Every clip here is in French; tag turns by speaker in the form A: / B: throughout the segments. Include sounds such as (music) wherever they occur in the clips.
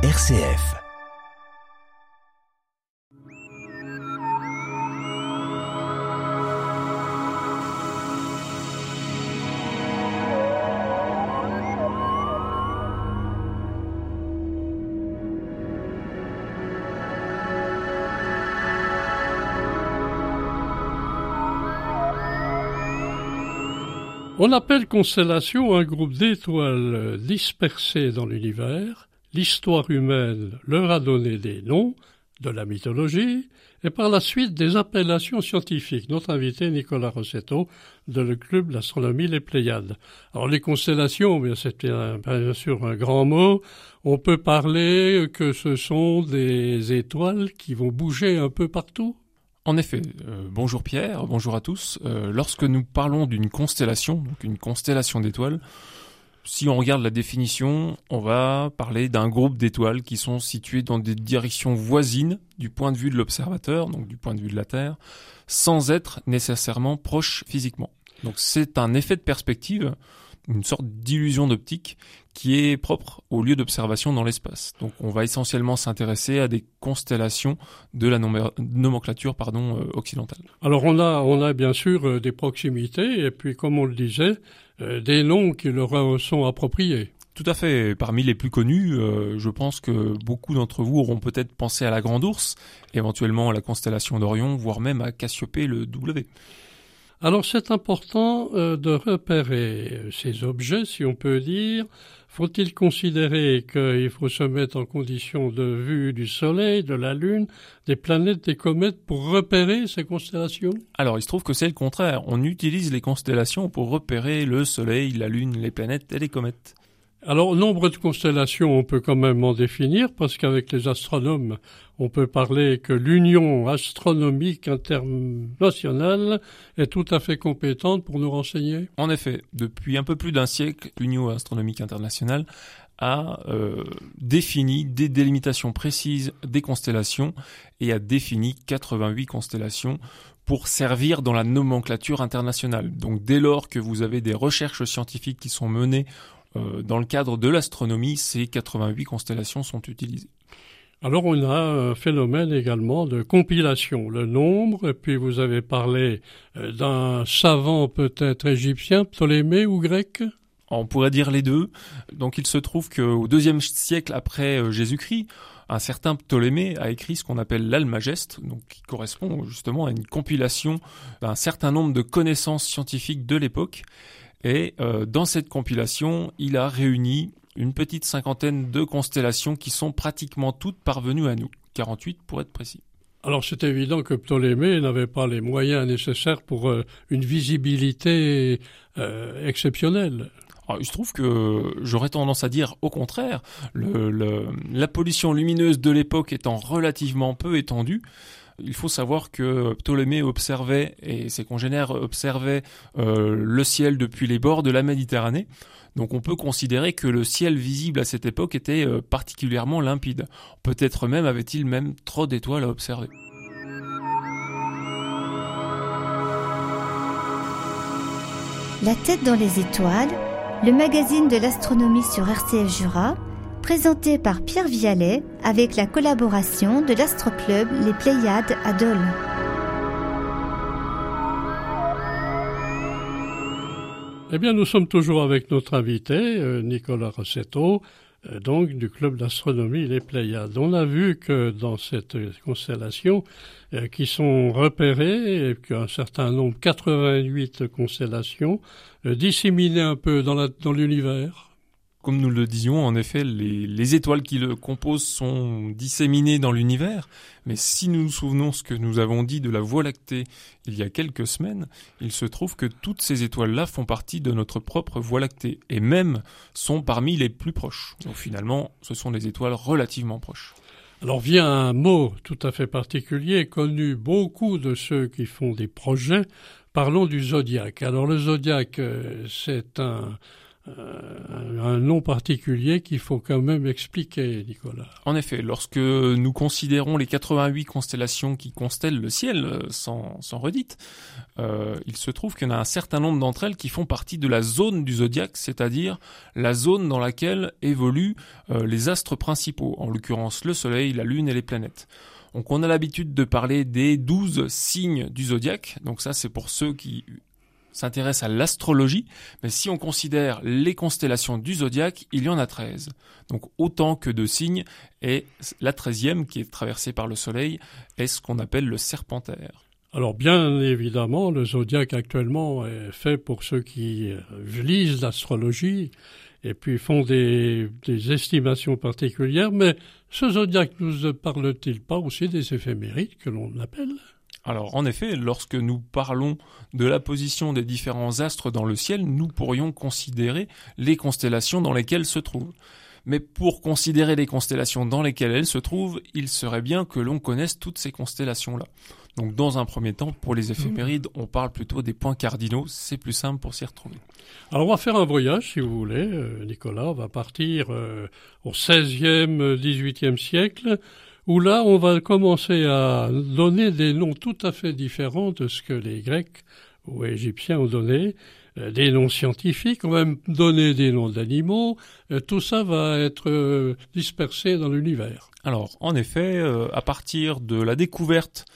A: RCF.
B: On appelle constellation un groupe d'étoiles dispersées dans l'univers. L'histoire humaine leur a donné des noms de la mythologie et par la suite des appellations scientifiques. Notre invité Nicolas Rossetto de le club d'astronomie Les Pléiades. Alors les constellations, c'est bien sûr un grand mot. On peut parler que ce sont des étoiles qui vont bouger un peu partout.
C: En effet, euh, bonjour Pierre, bonjour à tous. Euh, lorsque nous parlons d'une constellation, donc une constellation d'étoiles, si on regarde la définition, on va parler d'un groupe d'étoiles qui sont situées dans des directions voisines du point de vue de l'observateur, donc du point de vue de la Terre, sans être nécessairement proches physiquement. Donc c'est un effet de perspective, une sorte d'illusion d'optique qui est propre au lieu d'observation dans l'espace. Donc on va essentiellement s'intéresser à des constellations de la nomenclature euh, occidentale.
B: Alors on a, bien sûr euh, des proximités et puis comme on le disait, des noms qui leur sont appropriés.
C: Tout à fait. Parmi les plus connus, je pense que beaucoup d'entre vous auront peut-être pensé à la Grande Ourse, éventuellement à la constellation d'Orion, voire même à Cassiopée le W.
B: Alors c'est important de repérer ces objets, si on peut dire, faut-il considérer qu'il faut se mettre en condition de vue du Soleil, de la Lune, des planètes, des comètes pour repérer ces constellations?
C: Alors il se trouve que c'est le contraire. On utilise les constellations pour repérer le Soleil, la Lune, les planètes et les comètes.
B: Alors, nombre de constellations, on peut quand même en définir, parce qu'avec les astronomes, on peut parler que l'Union astronomique internationale est tout à fait compétente pour nous renseigner.
C: En effet, depuis un peu plus d'un siècle, l'Union astronomique internationale a euh, défini des délimitations précises des constellations et a défini 88 constellations pour servir dans la nomenclature internationale. Donc dès lors que vous avez des recherches scientifiques qui sont menées dans le cadre de l'astronomie, ces 88 constellations sont utilisées.
B: Alors on a un phénomène également de compilation, le nombre, et puis vous avez parlé euh, d'un savant peut-être égyptien, Ptolémée ou grec?
C: On pourrait dire les deux. Donc il se trouve qu'au deuxième siècle après euh, Jésus-Christ, un certain Ptolémée a écrit ce qu'on appelle l'Almageste, donc qui correspond justement à une compilation d'un certain nombre de connaissances scientifiques de l'époque. Et euh, dans cette compilation, il a réuni une petite cinquantaine de constellations qui sont pratiquement toutes parvenues à nous, 48 pour être précis.
B: Alors c'est évident que Ptolémée n'avait pas les moyens nécessaires pour euh, une visibilité euh, exceptionnelle.
C: il se trouve que j'aurais tendance à dire au contraire, la pollution lumineuse de l'époque étant relativement peu étendue, il faut savoir que Ptolémée observait et ses congénères observaient euh, le ciel depuis les bords de la Méditerranée. Donc on peut considérer que le ciel visible à cette époque était euh, particulièrement limpide. Peut-être même avait-il même trop d'étoiles à observer.
D: La tête dans les étoiles, le magazine de l'astronomie sur RCF Jura, présenté par Pierre Vialet avec la collaboration de l'Astroclub Les Pléiades à Dole.
B: Eh bien, nous sommes toujours avec notre invité, euh, Nicolas Rossetto, euh, donc du club d'astronomie Les Pléiades. On a vu que dans cette constellation, euh, qui sont repérées, qu'un certain nombre, 88 constellations, disséminées un peu dans l'univers
C: comme nous le disions, en effet, les, étoiles qui le composent sont disséminées dans l'univers, mais si nous nous souvenons ce que nous avons dit de la Voie lactée il y a quelques semaines, il se trouve que toutes ces étoiles-là font partie de notre propre Voie lactée, et même sont parmi les plus proches. Donc finalement, ce sont des étoiles relativement proches.
B: Alors vient un mot tout à fait particulier, connu beaucoup de ceux qui font des projets. Parlons du zodiaque. Alors le zodiaque, euh, c'est un, un nom particulier qu'il faut quand même expliquer, Nicolas.
C: En effet, lorsque nous considérons les 88 constellations qui constellent le ciel, euh, sans, sans redite, euh, il se trouve qu'il y en a un certain nombre d'entre elles qui font partie de la zone du zodiaque, c'est-à-dire la zone dans laquelle évoluent les astres principaux, en l'occurrence le Soleil, la Lune et les planètes. Donc on a l'habitude de parler des 12 signes du zodiaque, donc ça c'est pour ceux qui s'intéresse à l'astrologie, mais si on considère les constellations du zodiaque, il y en a 13. Donc autant que de signes, et la treizième, qui est traversée par le Soleil, est ce qu'on appelle le serpentaire.
B: Alors bien évidemment, le zodiaque actuellement est fait pour ceux qui euh, lisent l'astrologie et puis font des, estimations particulières, mais ce zodiaque ne parle-t-il pas aussi des éphémérides que l'on appelle?
C: Alors en effet, lorsque nous parlons de la position des différents astres dans le ciel, nous pourrions considérer les constellations dans lesquelles se trouvent. Mais pour considérer les constellations dans lesquelles elles se trouvent, il serait bien que l'on connaisse toutes ces constellations-là. Donc dans un premier temps, pour les éphémérides, on parle plutôt des points cardinaux, c'est plus simple pour s'y retrouver.
B: Alors on va faire un voyage, si vous voulez, euh, Nicolas, on va partir euh, au 16e, 18e siècle, où là, on va commencer à donner des noms tout à fait différents de ce que les Grecs ou Égyptiens ont donné, euh, des noms scientifiques, on va même donner des noms d'animaux, euh, tout ça va être euh, dispersé dans l'univers.
C: Alors, en effet, à partir de la découverte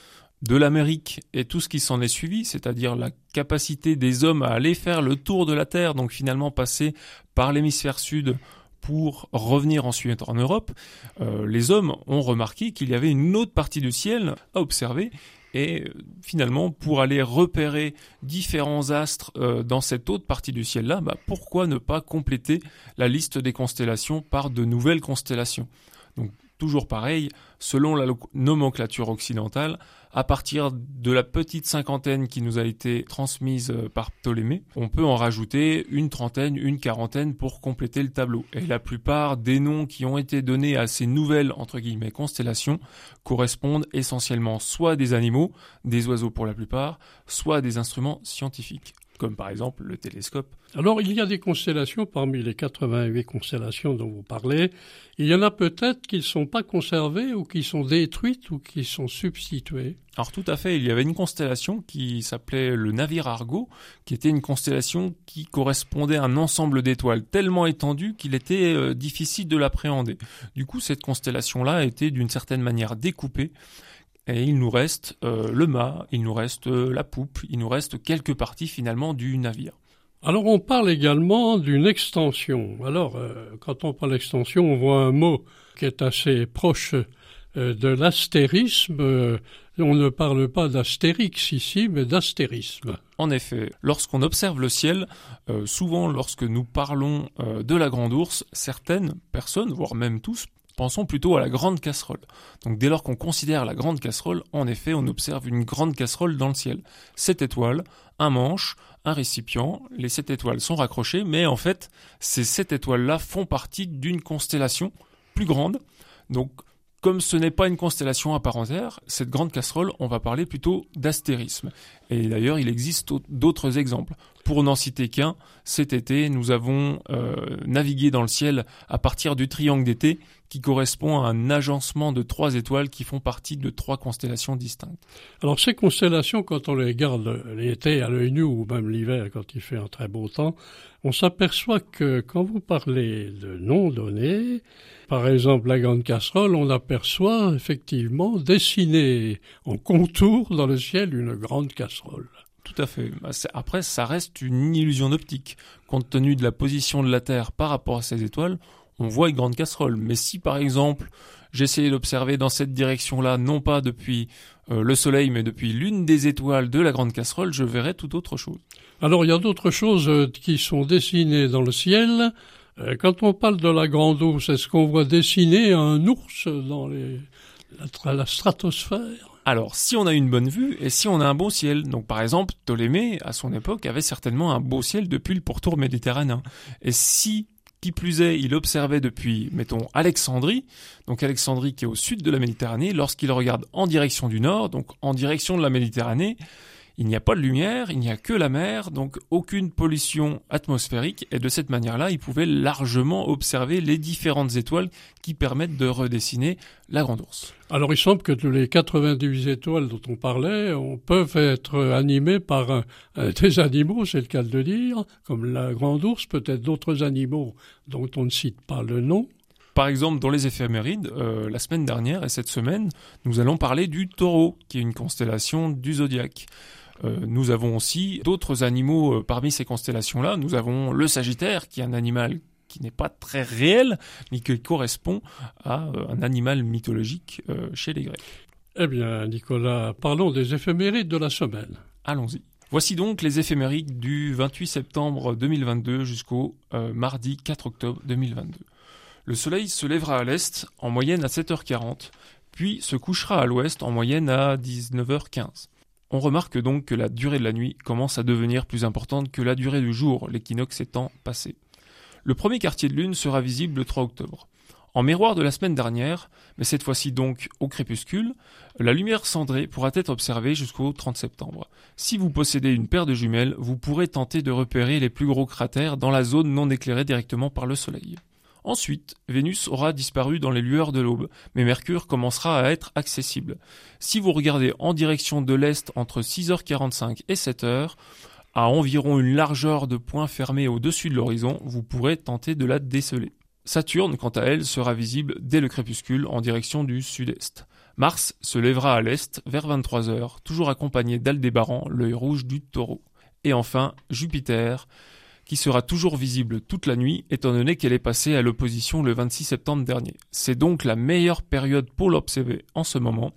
C: de l'Amérique et tout ce qui s'en est suivi, c'est-à-dire la capacité des hommes à aller faire le tour de la Terre, donc finalement passer par l'hémisphère sud pour revenir ensuite en Europe, euh, les hommes ont remarqué qu'il y avait une autre partie du ciel à observer et euh, finalement, pour aller repérer différents astres euh, dans cette autre partie du ciel-là, bah, pourquoi ne pas compléter la liste des constellations par de nouvelles constellations? Toujours pareil, selon la nomenclature occidentale, à partir de la petite cinquantaine qui nous a été transmise euh, par Ptolémée, on peut en rajouter une trentaine, une quarantaine pour compléter le tableau. Et la plupart des noms qui ont été donnés à ces nouvelles, entre guillemets, constellations correspondent essentiellement soit à des animaux, des oiseaux pour la plupart, soit à des instruments scientifiques comme par exemple le télescope.
B: Alors il y a des constellations parmi les 88 constellations dont vous parlez. Il y en a peut-être qui ne sont pas conservées ou qui sont détruites ou qui sont substituées.
C: Alors tout à fait, il y avait une constellation qui s'appelait le navire Argo, qui était une constellation qui correspondait à un ensemble d'étoiles tellement étendu qu'il était euh, difficile de l'appréhender. Du coup, cette constellation-là été d'une certaine manière découpée et il nous reste euh, le mât, il nous reste euh, la poupe, il nous reste quelques parties finalement du navire.
B: Alors on parle également d'une extension. Alors euh, quand on parle d'extension, on voit un mot qui est assez proche de l'astérisme. on ne parle pas d'astérix ici, mais d'astérisme.
C: En effet, lorsqu'on observe le ciel, souvent lorsque nous parlons de la grande ours, certaines personnes, voire même tous, Pensons plutôt à la grande casserole. Donc dès lors qu'on considère la grande casserole, en effet, on observe une grande casserole dans le ciel. Sept étoiles, un manche, un récipient, les sept étoiles sont raccrochées, mais en fait, ces sept étoiles-là font partie d'une constellation plus grande. Donc comme ce n'est pas une constellation à part entière, cette grande casserole, on va parler plutôt d'astérisme. Et d'ailleurs, il existe d'autres exemples. Pour n'en citer qu'un, cet été, nous avons euh, navigué dans le ciel à partir du triangle d'été, qui correspond à un agencement de trois étoiles qui font partie de trois constellations distinctes.
B: Alors ces constellations, quand on les regarde l'été à l'œil nu ou même l'hiver quand il fait un très beau temps, on s'aperçoit que quand vous parlez de noms donnés, par exemple la grande casserole, on aperçoit effectivement dessiner en contour dans le ciel une grande casserole.
C: Tout à fait. Bah, après, ça reste une illusion d'optique. Compte tenu de la position de la Terre par rapport à ces étoiles, on voit une grande casserole. Mais si par exemple j'essayais d'observer dans cette direction-là, non pas depuis euh, le Soleil, mais depuis l'une des étoiles de la grande casserole, je verrais tout autre chose.
B: Alors il y a d'autres choses euh, qui sont dessinées dans le ciel. Euh, quand on parle de la grande ours, est-ce qu'on voit dessiner un ours dans la stratosphère?
C: Alors, si on a une bonne vue et si on a un beau ciel, donc par exemple, Ptolémée, à son époque, avait certainement un beau ciel depuis le pourtour méditerranéen. Et si qui plus est, il observait depuis, mettons, Alexandrie, donc Alexandrie qui est au sud de la Méditerranée, lorsqu'il regarde en direction du nord, donc en direction de la Méditerranée, Il n'y a pas de lumière, il n'y a que la mer, donc aucune pollution atmosphérique, et de cette manière-là, ils pouvaient largement observer les différentes étoiles qui permettent de redessiner la Grande Ourse.
B: Alors il semble que les 98 étoiles dont on parlait on, peuvent être animées par (laughs) des animaux, c'est le cas de le dire, comme la Grande Ourse, peut-être d'autres animaux dont on ne cite pas le nom.
C: Par exemple, dans les éphémérides, euh, la semaine dernière et cette semaine, nous allons parler du taureau, qui est une constellation du zodiaque. Euh, nous avons aussi d'autres animaux euh, parmi ces constellations-là. Nous avons le Sagittaire, qui est un animal qui n'est pas très réel, mais qui correspond à euh, un animal mythologique chez les Grecs.
B: Eh bien, Nicolas, parlons des éphémérides de la semaine.
C: Allons-y. Voici donc les éphémérides du 28 septembre 2022 jusqu'au mardi 4 octobre 2022. Le soleil se lèvera à l'est, en moyenne à 7h40, puis se couchera à l'ouest, en moyenne à 19h15. On remarque donc que la durée de la nuit commence à devenir plus importante que la durée du jour, l'équinoxe étant passé. Le premier quartier de lune sera visible le 3 octobre. En miroir de la semaine dernière, mais cette fois-ci donc au crépuscule, la lumière cendrée pourra être observée jusqu'au 30 septembre. Si vous possédez une paire de jumelles, vous pourrez tenter de repérer les plus gros cratères dans la zone non éclairée directement par le soleil. Ensuite, Vénus aura disparu dans les lueurs de l'aube, mais Mercure commencera à être accessible. Si vous regardez en direction de l'est entre 6h45 et 7h, à environ une largeur de point fermé au-dessus de l'horizon, vous pourrez tenter de la déceler. Saturne, quant à elle, sera visible dès le crépuscule en direction du sud-est. Mars se lèvera à l'est vers 23h, toujours accompagné d'Aldébaran, l'œil rouge du taureau. Et enfin, Jupiter qui sera toujours visible toute la nuit étant donné qu'elle est passée à l'opposition le 26 septembre dernier. C'est donc la meilleure période pour l'observer en ce moment,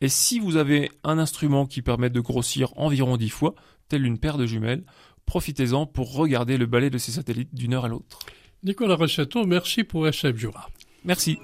C: et si vous avez un instrument qui permet de grossir environ 10 fois, telle une paire de jumelles, profitez-en pour regarder le balai de ces satellites d'une heure à l'autre.
B: Nicolas Recetto, merci pour SF Jura.
C: Merci.